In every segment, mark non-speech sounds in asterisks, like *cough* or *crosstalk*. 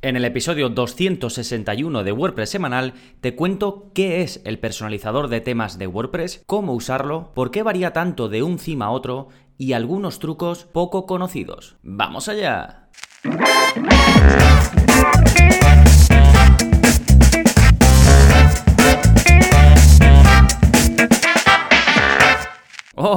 En el episodio 261 de WordPress semanal te cuento qué es el personalizador de temas de WordPress, cómo usarlo, por qué varía tanto de un theme a otro y algunos trucos poco conocidos. ¡Vamos allá!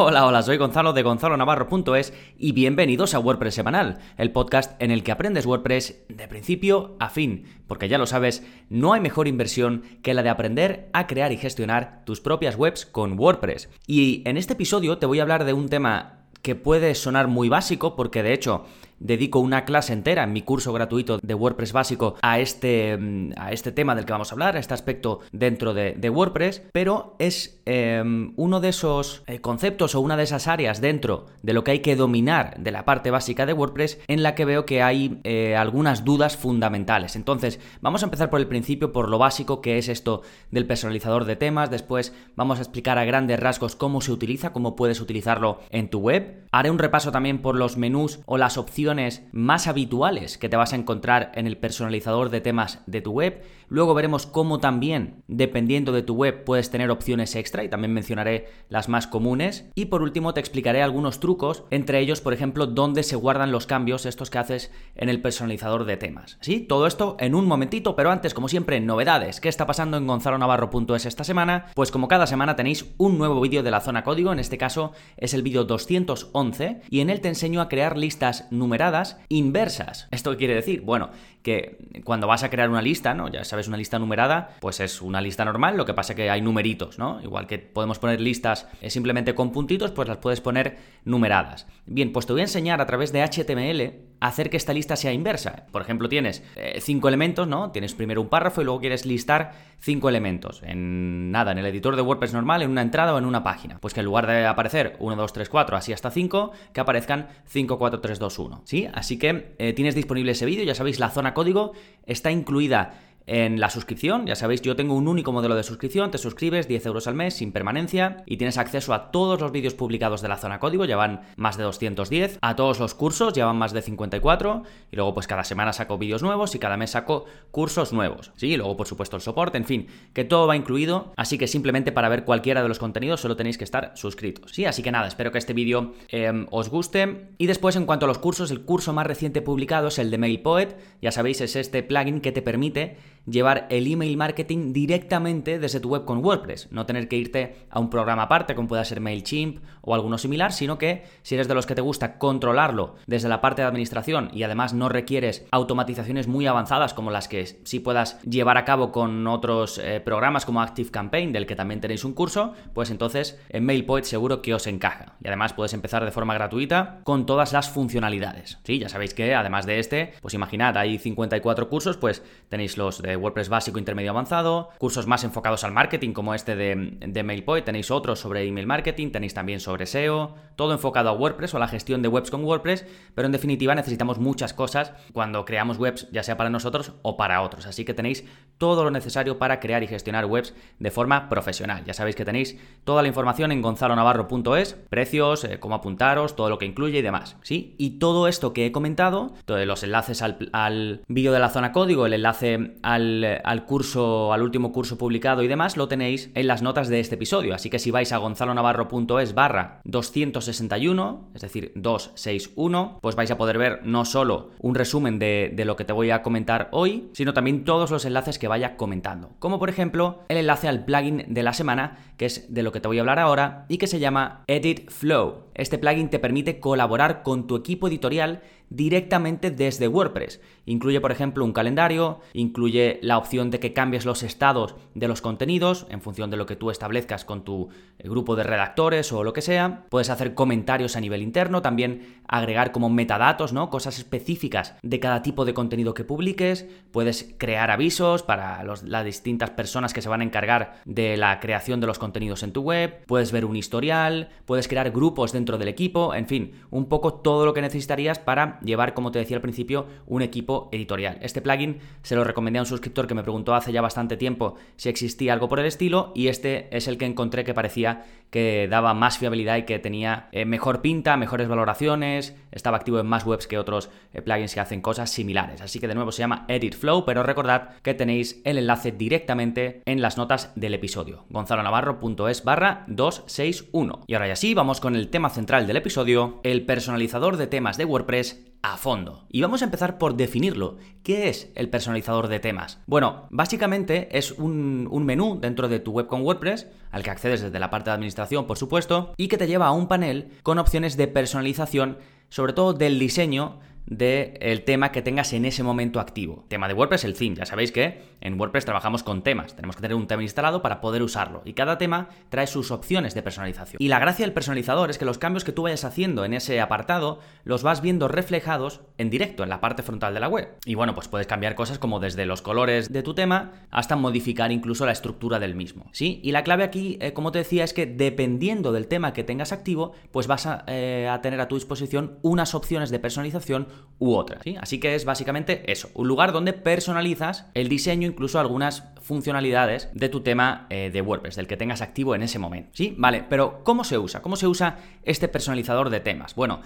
Hola, hola, soy Gonzalo de gonzalonavarro.es y bienvenidos a WordPress Semanal, el podcast en el que aprendes WordPress de principio a fin, porque ya lo sabes, no hay mejor inversión que la de aprender a crear y gestionar tus propias webs con WordPress. Y en este episodio te voy a hablar de un tema que puede sonar muy básico, porque de hecho dedico una clase entera en mi curso gratuito de WordPress básico a este, mm, a este tema del que vamos a hablar, a este aspecto dentro de, WordPress, pero es em, uno de esos eh, conceptos o una de esas áreas dentro de lo que hay que dominar de la parte básica de WordPress en la que veo que hay eh, algunas dudas fundamentales. Entonces, vamos a empezar por el principio, por lo básico que es esto del personalizador de temas, después vamos a explicar a grandes rasgos cómo se utiliza, cómo puedes utilizarlo en tu web. Haré un repaso también por los menús o las opciones más habituales que te vas a encontrar en el personalizador de temas de tu web. Luego veremos cómo también, dependiendo de tu web, puedes tener opciones extra y también mencionaré las más comunes. Y por último te explicaré algunos trucos, entre ellos, por ejemplo, dónde se guardan los cambios estos que haces en el personalizador de temas. ¿Sí? Todo esto en un momentito, pero antes, como siempre, novedades. ¿Qué está pasando en gonzalonavarro.es esta semana? Pues como cada semana tenéis un nuevo vídeo de la zona código, en este caso es el vídeo 211, y en él te enseño a crear listas numeradas inversas. ¿Esto qué quiere decir? Bueno, que cuando vas a crear una lista, ¿no? Ya sabes, una lista numerada, pues es una lista normal, lo que pasa es que hay numeritos, ¿no? Igual que podemos poner listas eh, simplemente con puntitos, pues las puedes poner numeradas. Bien, pues te voy a enseñar a través de HTML hacer que esta lista sea inversa. Por ejemplo, tienes eh, cinco elementos, ¿no? Tienes primero un párrafo y luego quieres listar cinco elementos. En nada, en el editor de WordPress normal, en una entrada o en una página. Pues que en lugar de aparecer 1, 2, 3, 4, así hasta 5, que aparezcan 5, 4, 3, 2, 1. ¿Sí? Así que eh, tienes disponible ese vídeo, ya sabéis, la zona código está incluida en la suscripción. Ya sabéis, yo tengo un único modelo de suscripción, te suscribes 10 euros al mes sin permanencia y tienes acceso a todos los vídeos publicados de la zona código, ya van más de 210, a todos los cursos, ya van más de 54 y luego pues cada semana saco vídeos nuevos y cada mes saco cursos nuevos. Sí, y luego por supuesto el soporte, en fin, que todo va incluido, así que simplemente para ver cualquiera de los contenidos solo tenéis que estar suscritos. Sí, así que nada, espero que este vídeo em, os guste. Y después en cuanto a los cursos, el curso más reciente publicado es el de MailPoet, ya sabéis, es este plugin que te permite llevar el email marketing directamente desde tu web con WordPress, no tener que irte a un programa aparte como pueda ser MailChimp o alguno similar, sino que si eres de los que te gusta controlarlo desde la parte de administración y además no requieres automatizaciones muy avanzadas como las que sí puedas llevar a cabo con otros eh, programas como ActiveCampaign, del que también tenéis un curso, pues entonces en MailPoet seguro que os encaja. Y además puedes empezar de forma gratuita con todas las funcionalidades. Sí, ya sabéis que además de este, pues imaginad, hay 54 cursos, pues tenéis los de WordPress básico, intermedio, avanzado, cursos más enfocados al marketing como este de, de MailPoint, tenéis otros sobre email marketing, tenéis también sobre SEO, todo enfocado a WordPress o a la gestión de webs con WordPress, pero en definitiva necesitamos muchas cosas cuando creamos webs, ya sea para nosotros o para otros, así que tenéis todo lo necesario para crear y gestionar webs de forma profesional. Ya sabéis que tenéis toda la información en gonzalonavarro.es, precios, eh, cómo apuntaros, todo lo que incluye y demás, ¿sí? Y todo esto que he comentado, todos los enlaces al, al vídeo de la zona código, el enlace al al, curso, al último curso publicado y demás, lo tenéis en las notas de este episodio. Así que si vais a gonzalonavarro.es barra 261, es decir, 261, pues vais a poder ver no solo un resumen de, de lo que te voy a comentar hoy, sino también todos los enlaces que vaya comentando. Como por ejemplo el enlace al plugin de la semana, que es de lo que te voy a hablar ahora, y que se llama Edit Flow. Este plugin te permite colaborar con tu equipo editorial directamente desde WordPress. Incluye, por ejemplo, un calendario, incluye la opción de que cambies los estados de los contenidos en función de lo que tú establezcas con tu eh, grupo de redactores o lo que sea. Puedes hacer comentarios a nivel interno, también agregar como metadatos, ¿no? Cosas específicas de cada tipo de contenido que publiques. Puedes crear avisos para las distintas personas que se van a encargar de la creación de los contenidos en tu web. Puedes ver un historial, puedes crear grupos dentro del equipo, en fin, un poco todo lo que necesitarías para llevar, como te decía al principio, un equipo editorial. Este plugin se lo recomendé a un suscriptor que me preguntó hace ya bastante tiempo si existía algo por el estilo y este es el que encontré que parecía que daba más fiabilidad y que tenía eh, mejor pinta, mejores valoraciones, estaba activo en más webs que otros eh, plugins que hacen cosas similares. Así que de nuevo se llama Edit Flow, pero recordad que tenéis el enlace directamente en las notas del episodio. gonzalonavarro.es barra 261. Y ahora ya sí, vamos con el tema central del episodio, el personalizador de temas de WordPress a fondo. Y vamos a empezar por definirlo. ¿Qué es el personalizador de temas? Bueno, básicamente es un, menú dentro de tu web con WordPress, al que accedes desde la parte de administración, por supuesto, y que te lleva a un panel con opciones de personalización, sobre todo del diseño del tema que tengas en ese momento activo. Tema de WordPress, el theme. Ya sabéis que en WordPress trabajamos con temas. Tenemos que tener un tema instalado para poder usarlo. Y cada tema trae sus opciones de personalización. Y la gracia del personalizador es que los cambios que tú vayas haciendo en ese apartado los vas viendo reflejados en directo en la parte frontal de la web. Y bueno, pues puedes cambiar cosas como desde los colores de tu tema hasta modificar incluso la estructura del mismo. ¿Sí? Y la clave aquí, eh, como te decía, es que dependiendo del tema que tengas activo, pues vas a, eh, a tener a tu disposición unas opciones de personalización u otras. ¿sí? Así que es básicamente eso, un lugar donde personalizas el diseño, incluso algunas funcionalidades de tu tema eh, de WordPress, del que tengas activo en ese momento. ¿Sí? Vale, pero ¿cómo se usa? ¿Cómo se usa este personalizador de temas? Bueno,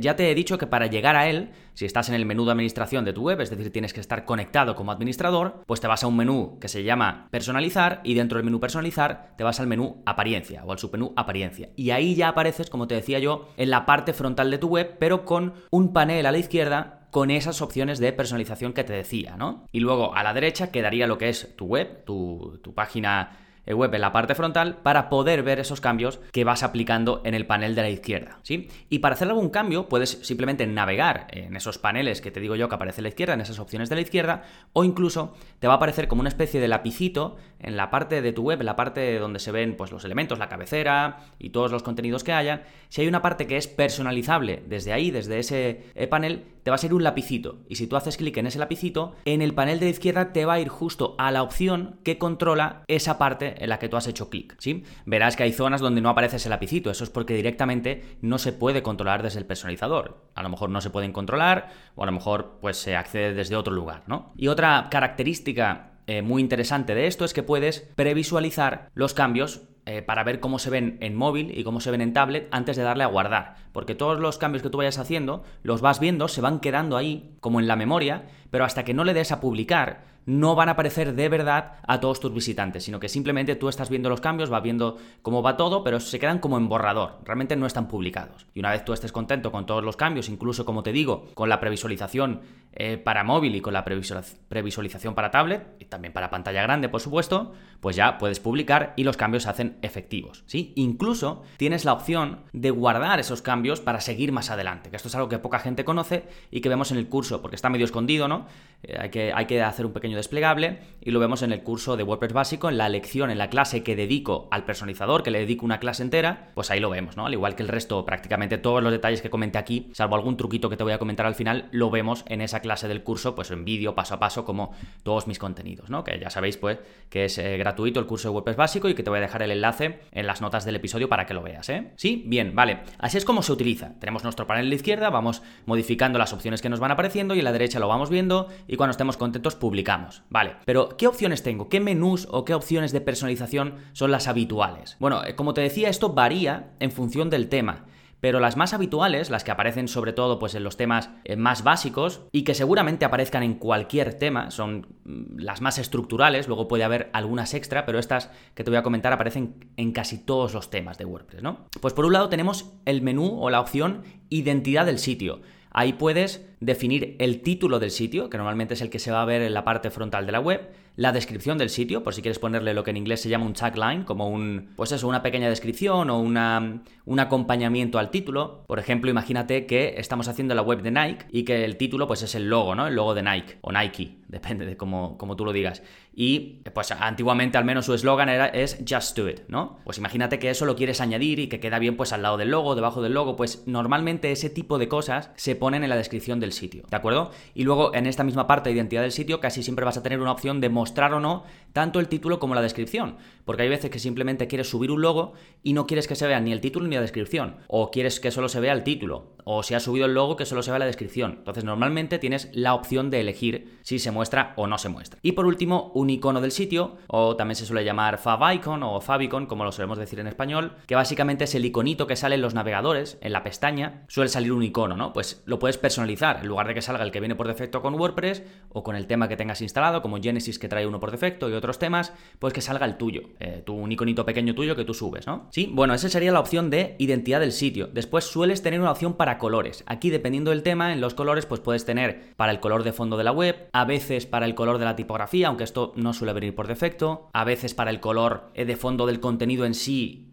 ya te he dicho que para llegar a él, si estás en el menú de administración de tu web, es decir, tienes que estar conectado como administrador, pues te vas a un menú que se llama personalizar y dentro del menú personalizar te vas al menú apariencia o al submenú apariencia. Y ahí ya apareces, como te decía yo, en la parte frontal de tu web, pero con un panel a la izquierda con esas opciones de personalización que te decía, ¿no? Y luego a la derecha quedaría lo que es tu web, tu, tu página eh, web en la parte frontal para poder ver esos cambios que vas aplicando en el panel de la izquierda, ¿sí? Y para hacer algún cambio puedes simplemente navegar en esos paneles que te digo yo que aparece a la izquierda, en esas opciones de la izquierda, o incluso te va a aparecer como una especie de lapicito en la parte de tu web, en la parte donde se ven pues los elementos, la cabecera y todos los contenidos que hayan. Si hay una parte que es personalizable desde ahí, desde ese eh, panel, te va a ser un lapicito. Y si tú haces clic en ese lapicito, en el panel de la izquierda te va a ir justo a la opción que controla esa parte en la que tú has hecho clic, ¿sí? Verás que hay zonas donde no aparece ese lapicito, eso es porque directamente no se puede controlar desde el personalizador. A lo mejor no se pueden controlar o a lo mejor pues se accede desde otro lugar, ¿no? Y otra característica eh, muy interesante de esto es que puedes previsualizar los cambios eh, para ver cómo se ven en móvil y cómo se ven en tablet antes de darle a guardar. Porque todos los cambios que tú vayas haciendo los vas viendo, se van quedando ahí, como en la memoria, pero hasta que no le des a publicar, no van a aparecer de verdad a todos tus visitantes, sino que simplemente tú estás viendo los cambios, vas viendo cómo va todo, pero se quedan como en borrador, realmente no están publicados. Y una vez tú estés contento con todos los cambios, incluso como te digo, con la previsualización eh, para móvil y con la previsualización para tablet, y también para pantalla grande, por supuesto, pues ya puedes publicar y los cambios se hacen efectivos. ¿sí? Incluso tienes la opción de guardar esos cambios para seguir más adelante, que esto es algo que poca gente conoce y que vemos en el curso, porque está medio escondido, ¿no? Eh, hay, que, hay que hacer un pequeño desplegable y lo vemos en el curso de WordPress básico, en la lección, en la clase que dedico al personalizador, que le dedico una clase entera, pues ahí lo vemos, ¿no? Al igual que el resto, prácticamente todos los detalles que comenté aquí, salvo algún truquito que te voy a comentar al final, lo vemos en esa clase del curso, pues en vídeo, paso a paso, como todos mis contenidos, ¿no? Que ya sabéis, pues, que es eh, gratuito el curso de WordPress básico y que te voy a dejar el enlace en las notas del episodio para que lo veas, ¿eh? Sí, bien, vale. Así es como se utiliza. Tenemos nuestro panel a la izquierda, vamos modificando las opciones que nos van apareciendo y en la derecha lo vamos viendo y cuando estemos contentos publicamos. Vale, pero ¿qué opciones tengo? ¿Qué menús o qué opciones de personalización son las habituales? Bueno, eh, como te decía, esto varía en función del tema. Pero las más habituales, las que aparecen sobre todo pues, en los temas eh, más básicos y que seguramente aparezcan en cualquier tema, son mm, las más estructurales, luego puede haber algunas extra, pero estas que te voy a comentar aparecen en casi todos los temas de WordPress, ¿no? Pues por un lado tenemos el menú o la opción identidad del sitio. Ahí puedes definir el título del sitio, que normalmente es el que se va a ver en la parte frontal de la web, la descripción del sitio, por si quieres ponerle lo que en inglés se llama un tagline, como un, pues eso, una pequeña descripción o una, un acompañamiento al título. Por ejemplo, imagínate que estamos haciendo la web de Nike y que el título pues es el logo, ¿no? El logo de Nike o Nike, *laughs* depende de cómo, tú lo digas. Y pues antiguamente al menos su eslogan era es Just Do It, ¿no? Pues imagínate que eso lo quieres añadir y que queda bien pues al lado del logo, debajo del logo, pues normalmente ese tipo de cosas se ponen en la descripción del sitio, ¿de acuerdo? Y luego en esta misma parte de identidad del sitio casi siempre vas a tener una opción de mostrar o no tanto el título como la descripción, porque hay veces que simplemente quieres subir un logo y no quieres que se vea ni el título ni la descripción, o quieres que solo se vea el título, o si has subido el logo que solo se vea la descripción. Entonces normalmente tienes la opción de elegir si se muestra o no se muestra. Y por último, un icono del sitio, o también se suele llamar favicon o favicon, como lo solemos decir en español, que básicamente es el iconito que sale en los navegadores, en la pestaña, suele salir un icono, ¿no? Pues lo puedes personalizar, en lugar de que salga el que viene por defecto con WordPress o con el tema que tengas instalado, como Genesis que trae uno por defecto y otros temas, pues que salga el tuyo, eh, tu, un iconito pequeño tuyo que tú subes, ¿no? Sí, bueno, esa sería la opción de identidad del sitio. Después sueles tener una opción para colores. Aquí, dependiendo del tema, en los colores, pues puedes tener para el color de fondo de la web, a veces para el color de la tipografía, aunque esto no suele venir por defecto, a veces para el color eh, de fondo del contenido en sí,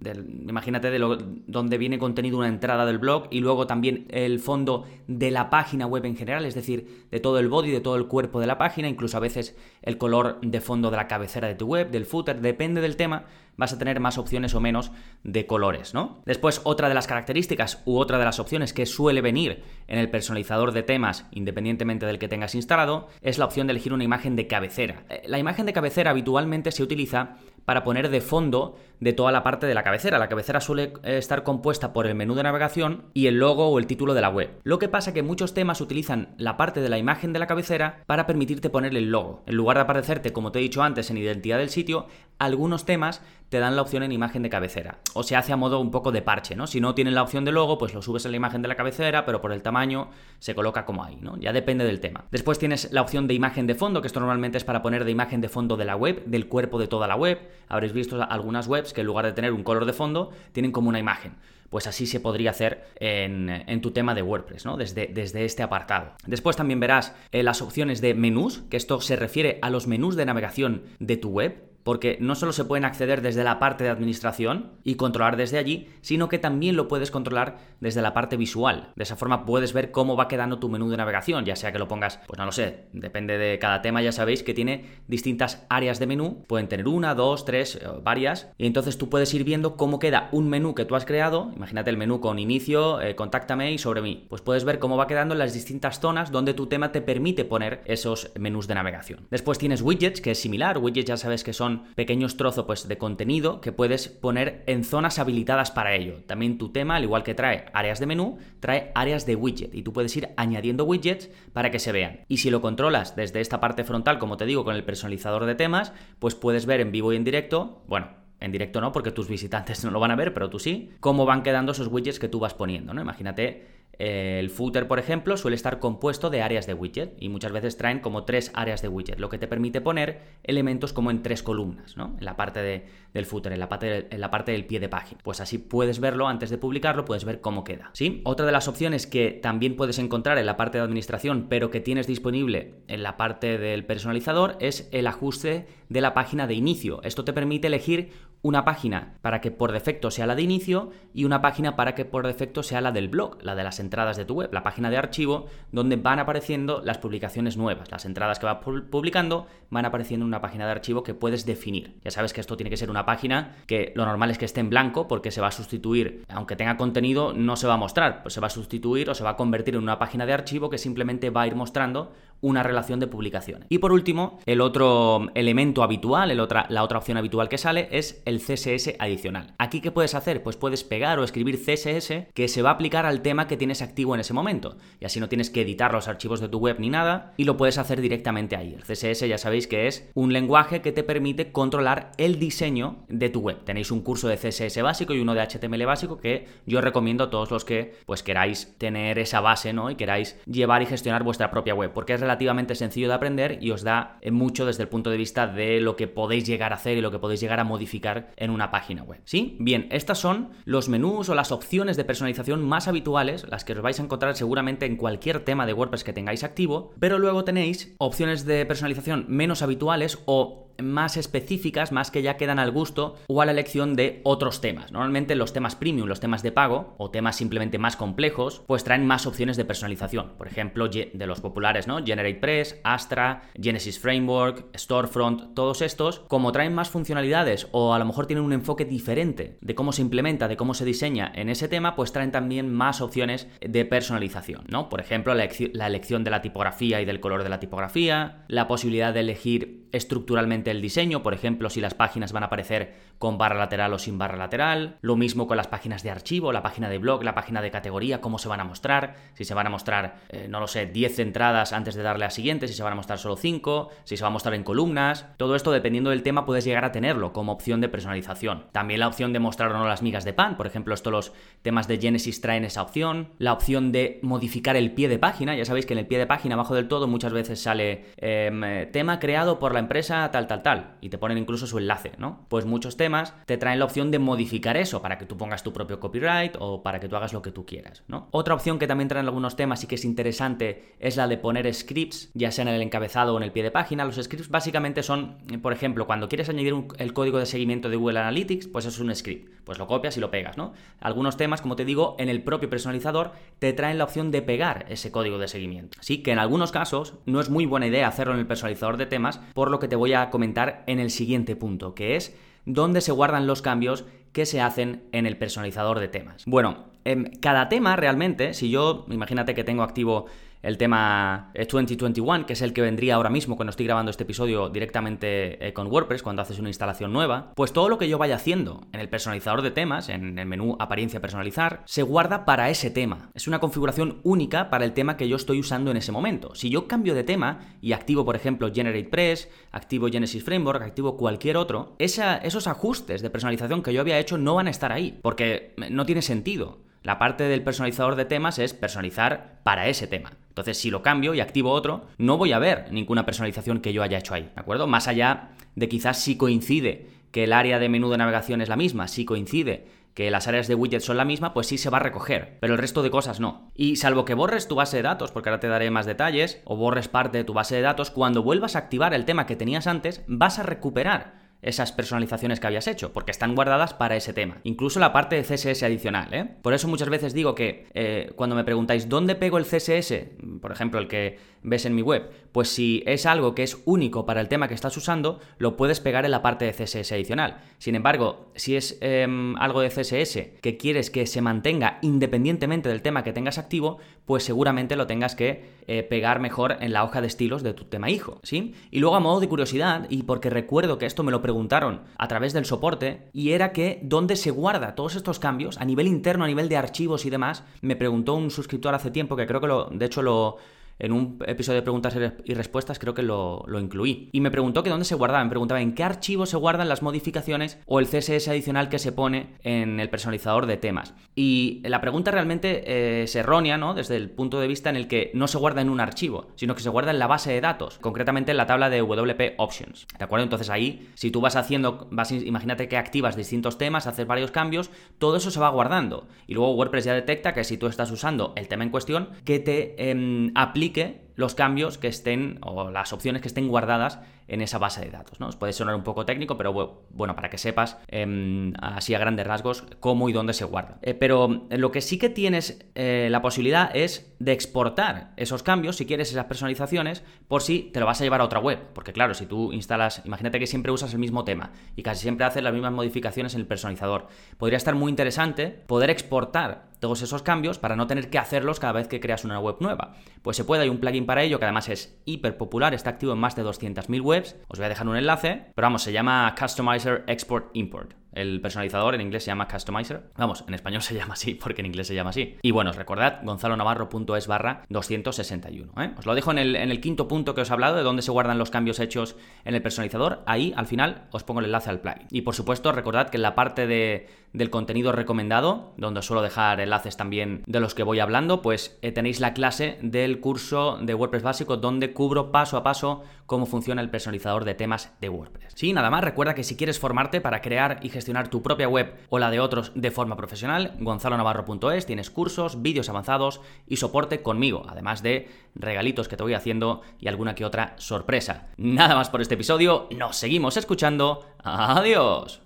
imagínate de donde viene contenido una entrada del blog y luego también el fondo de la página web en general, es decir, de todo el body, de todo el cuerpo de la página, incluso a veces el color de fondo de la cabecera de tu web, del footer, depende del tema, vas a tener más opciones o menos de colores, ¿no? Después, otra de las características u otra de las opciones que suele venir en el personalizador de temas, independientemente del que tengas instalado, es la opción de elegir una imagen de cabecera. Eh, la imagen de cabecera habitualmente se utiliza para poner de fondo de toda la parte de la cabecera. La cabecera suele eh, estar compuesta por el menú de navegación y el logo o el título de la web. Lo que pasa que muchos temas utilizan la parte de la imagen de la cabecera para permitirte poner el logo. En lugar de aparecerte, como te he dicho antes, en identidad del sitio, algunos temas te dan la opción en imagen de cabecera. O se hace a modo un poco de parche, ¿no? Si no tienen la opción de logo, pues lo subes en la imagen de la cabecera, pero por el tamaño se coloca como ahí, ¿no? Ya depende del tema. Después tienes la opción de imagen de fondo, que esto normalmente es para poner de imagen de fondo de la web, del cuerpo de toda la web. Habréis visto algunas webs que en lugar de tener un color de fondo, tienen como una imagen pues así se podría hacer en, tu tema de WordPress, ¿no? Desde, desde este apartado. Después también verás eh, las opciones de menús, que esto se refiere a los menús de navegación de tu web porque no solo se pueden acceder desde la parte de administración y controlar desde allí, sino que también lo puedes controlar desde la parte visual. De esa forma puedes ver cómo va quedando tu menú de navegación, ya sea que lo pongas, pues no lo sé, depende de cada tema, ya sabéis que tiene distintas áreas de menú, pueden tener una, dos, tres, eh, varias, y entonces tú puedes ir viendo cómo queda un menú que tú has creado, imagínate el menú con inicio, eh, contáctame y sobre mí, pues puedes ver cómo va quedando en las distintas zonas donde tu tema te permite poner esos menús de navegación. Después tienes widgets, que es similar, widgets ya sabes que son pequeños trozos pues, de contenido que puedes poner en zonas habilitadas para ello. También tu tema, al igual que trae áreas de menú, trae áreas de widget y tú puedes ir añadiendo widgets para que se vean. Y si lo controlas desde esta parte frontal, como te digo, con el personalizador de temas, pues puedes ver en vivo y en directo, bueno, en directo no, porque tus visitantes *laughs* no lo van a ver, pero tú sí, cómo van quedando esos widgets que tú vas poniendo, ¿no? Imagínate el footer, por ejemplo, suele estar compuesto de áreas de widget y muchas veces traen como tres áreas de widget, lo que te permite poner elementos como en tres columnas, ¿no? En la parte del footer, en la parte, en la parte del pie de página. Pues así puedes verlo antes de publicarlo, puedes ver cómo queda. ¿sí? Otra de las opciones que también puedes encontrar en la parte de administración, pero que tienes disponible en la parte del personalizador, es el ajuste de la página de inicio. Esto te permite elegir una página para que por defecto sea la de inicio y una página para que por defecto sea la del blog, la de las entradas de tu web, la página de archivo donde van apareciendo las publicaciones nuevas. Las entradas que vas publicando van apareciendo en una página de archivo que puedes definir. Ya sabes que esto tiene que ser una página que lo normal es que esté en blanco porque se va a sustituir, aunque tenga contenido, no se va a mostrar, pues se va a sustituir o se va a convertir en una página de archivo que simplemente va a ir mostrando una relación de publicaciones. Y por último, el otro elemento habitual, el otra, la otra opción habitual que sale es el CSS adicional. Aquí, ¿qué puedes hacer? Pues puedes pegar o escribir CSS que se va a aplicar al tema que tienes activo en ese momento. Y así no tienes que editar los archivos de tu web ni nada y lo puedes hacer directamente ahí. El CSS ya sabéis que es un lenguaje que te permite controlar el diseño de tu web. Tenéis un curso de CSS básico y uno de HTML básico que yo recomiendo a todos los que pues queráis tener esa base, ¿no? Y queráis llevar y gestionar vuestra propia web, porque es relativamente sencillo de aprender y os da mucho desde el punto de vista de lo que podéis llegar a hacer y lo que podéis llegar a modificar en una página web. ¿Sí? Bien, estas son los menús o las opciones de personalización más habituales, las que os vais a encontrar seguramente en cualquier tema de WordPress que tengáis activo, pero luego tenéis opciones de personalización menos habituales o más específicas, más que ya quedan al gusto o a la elección de otros temas. Normalmente los temas premium, los temas de pago o temas simplemente más complejos, pues traen más opciones de personalización. Por ejemplo, de los populares, ¿no? GeneratePress, Astra, Genesis Framework, Storefront, todos estos, como traen más funcionalidades o a lo mejor tienen un enfoque diferente de cómo se implementa, de cómo se diseña en ese tema, pues traen también más opciones de personalización, ¿no? Por ejemplo, la, la elección de la tipografía y del color de la tipografía, la posibilidad de elegir estructuralmente el diseño, por ejemplo, si las páginas van a aparecer con barra lateral o sin barra lateral, lo mismo con las páginas de archivo, la página de blog, la página de categoría, cómo se van a mostrar, si se van a mostrar, eh, no lo sé, 10 entradas antes de darle a siguiente, si se van a mostrar solo 5, si se va a mostrar en columnas, todo esto dependiendo del tema puedes llegar a tenerlo como opción de personalización. También la opción de mostrar o no las migas de pan, por ejemplo, esto los temas de Genesis traen esa opción, la opción de modificar el pie de página, ya sabéis que en el pie de página abajo del todo muchas veces sale em, tema creado por la empresa tal, tal, tal, y te ponen incluso su enlace, ¿no? Pues muchos temas te traen la opción de modificar eso para que tú pongas tu propio copyright o para que tú hagas lo que tú quieras, ¿no? Otra opción que también traen algunos temas y que es interesante es la de poner scripts, ya sea en el encabezado o en el pie de página. Los scripts básicamente son, por ejemplo, cuando quieres añadir el código de seguimiento de Google Analytics, pues es un script, pues lo copias y lo pegas, ¿no? Algunos temas, como te digo, en el propio personalizador te traen la opción de pegar ese código de seguimiento. Sí, que en algunos casos no es muy buena idea hacerlo en el personalizador de temas, por lo que te voy a comentar en el siguiente punto, que es dónde se guardan los cambios que se hacen en el personalizador de temas. Bueno, en cada tema realmente, si yo, imagínate que tengo activo el tema 2021, que es el que vendría ahora mismo cuando estoy grabando este episodio directamente eh, con WordPress, cuando haces una instalación nueva, pues todo lo que yo vaya haciendo en el personalizador de temas, en el menú apariencia personalizar, se guarda para ese tema. Es una configuración única para el tema que yo estoy usando en ese momento. Si yo cambio de tema y activo, por ejemplo, GeneratePress, activo Genesis Framework, activo cualquier otro, esos ajustes de personalización que yo había hecho no van a estar ahí, porque no tiene sentido. La parte del personalizador de temas es personalizar para ese tema. Entonces, si lo cambio y activo otro, no voy a ver ninguna personalización que yo haya hecho ahí, ¿de acuerdo? Más allá de quizás si coincide que el área de menú de navegación es la misma, si coincide que las áreas de widgets son la misma, pues sí se va a recoger, pero el resto de cosas no. Y salvo que borres tu base de datos, porque ahora te daré más detalles, o borres parte de tu base de datos, cuando vuelvas a activar el tema que tenías antes, vas a recuperar esas personalizaciones que habías hecho, porque están guardadas para ese tema. Incluso la parte de CSS adicional, ¿eh? Por eso muchas veces digo que eh, cuando me preguntáis dónde pego el CSS, por ejemplo el que ves en mi web, pues si es algo que es único para el tema que estás usando, lo puedes pegar en la parte de CSS adicional. Sin embargo, si es em, algo de CSS que quieres que se mantenga independientemente del tema que tengas activo, pues seguramente lo tengas que eh, pegar mejor en la hoja de estilos de tu tema hijo, ¿sí? Y luego a modo de curiosidad, y porque recuerdo que esto me lo preguntaron a través del soporte, y era que dónde se guarda todos estos cambios a nivel interno, a nivel de archivos y demás, me preguntó un suscriptor hace tiempo que creo que lo, de hecho lo en un episodio de preguntas y respuestas creo que lo, incluí. Y me preguntó que dónde se guardaba. Me preguntaba en qué archivo se guardan las modificaciones o el CSS adicional que se pone en el personalizador de temas. Y la pregunta realmente eh, es errónea, ¿no? Desde el punto de vista en el que no se guarda en un archivo, sino que se guarda en la base de datos, concretamente en la tabla de WP Options. ¿De acuerdo? Entonces ahí, si tú vas haciendo, vas, imagínate que activas distintos temas, haces varios cambios, todo eso se va guardando. Y luego WordPress ya detecta que si tú estás usando el tema en cuestión, que te em, aplica ठीक है। Los cambios que estén o las opciones que estén guardadas en esa base de datos. ¿no? Os puede sonar un poco técnico, pero bueno, para que sepas em, así a grandes rasgos cómo y dónde se guarda. Eh, pero lo que sí que tienes eh, la posibilidad es de exportar esos cambios, si quieres esas personalizaciones, por si te lo vas a llevar a otra web. Porque claro, si tú instalas, imagínate que siempre usas el mismo tema y casi siempre haces las mismas modificaciones en el personalizador. Podría estar muy interesante poder exportar todos esos cambios para no tener que hacerlos cada vez que creas una web nueva. Pues se puede, hay un plugin para ello que además es hiper popular, está activo en más de 200.000 webs. Os voy a dejar un enlace, pero vamos, se llama Customizer Export Import. El personalizador en inglés se llama Customizer. Vamos, en español se *laughs* llama así, porque en inglés se llama así. Y bueno, recordad, gonzalonavarro.es barra 261. ¿eh? Os lo dejo en el, en el quinto punto que os he hablado, de dónde se guardan los cambios hechos en el personalizador. Ahí, al final, os pongo el enlace al plugin. Y por supuesto, recordad que en la parte de, del contenido recomendado, donde os suelo dejar enlaces también de los que voy hablando, pues eh, tenéis la clase del curso de WordPress básico, donde cubro paso a paso cómo funciona el personalizador de temas de WordPress. Sí, nada más, recuerda que si quieres formarte para crear y gestionar tu propia web o la de otros de forma profesional, gonzalonavarro.es, tienes cursos, vídeos avanzados y soporte conmigo, además de regalitos que te voy haciendo y alguna que otra sorpresa. Nada más por este episodio, nos seguimos escuchando. Adiós.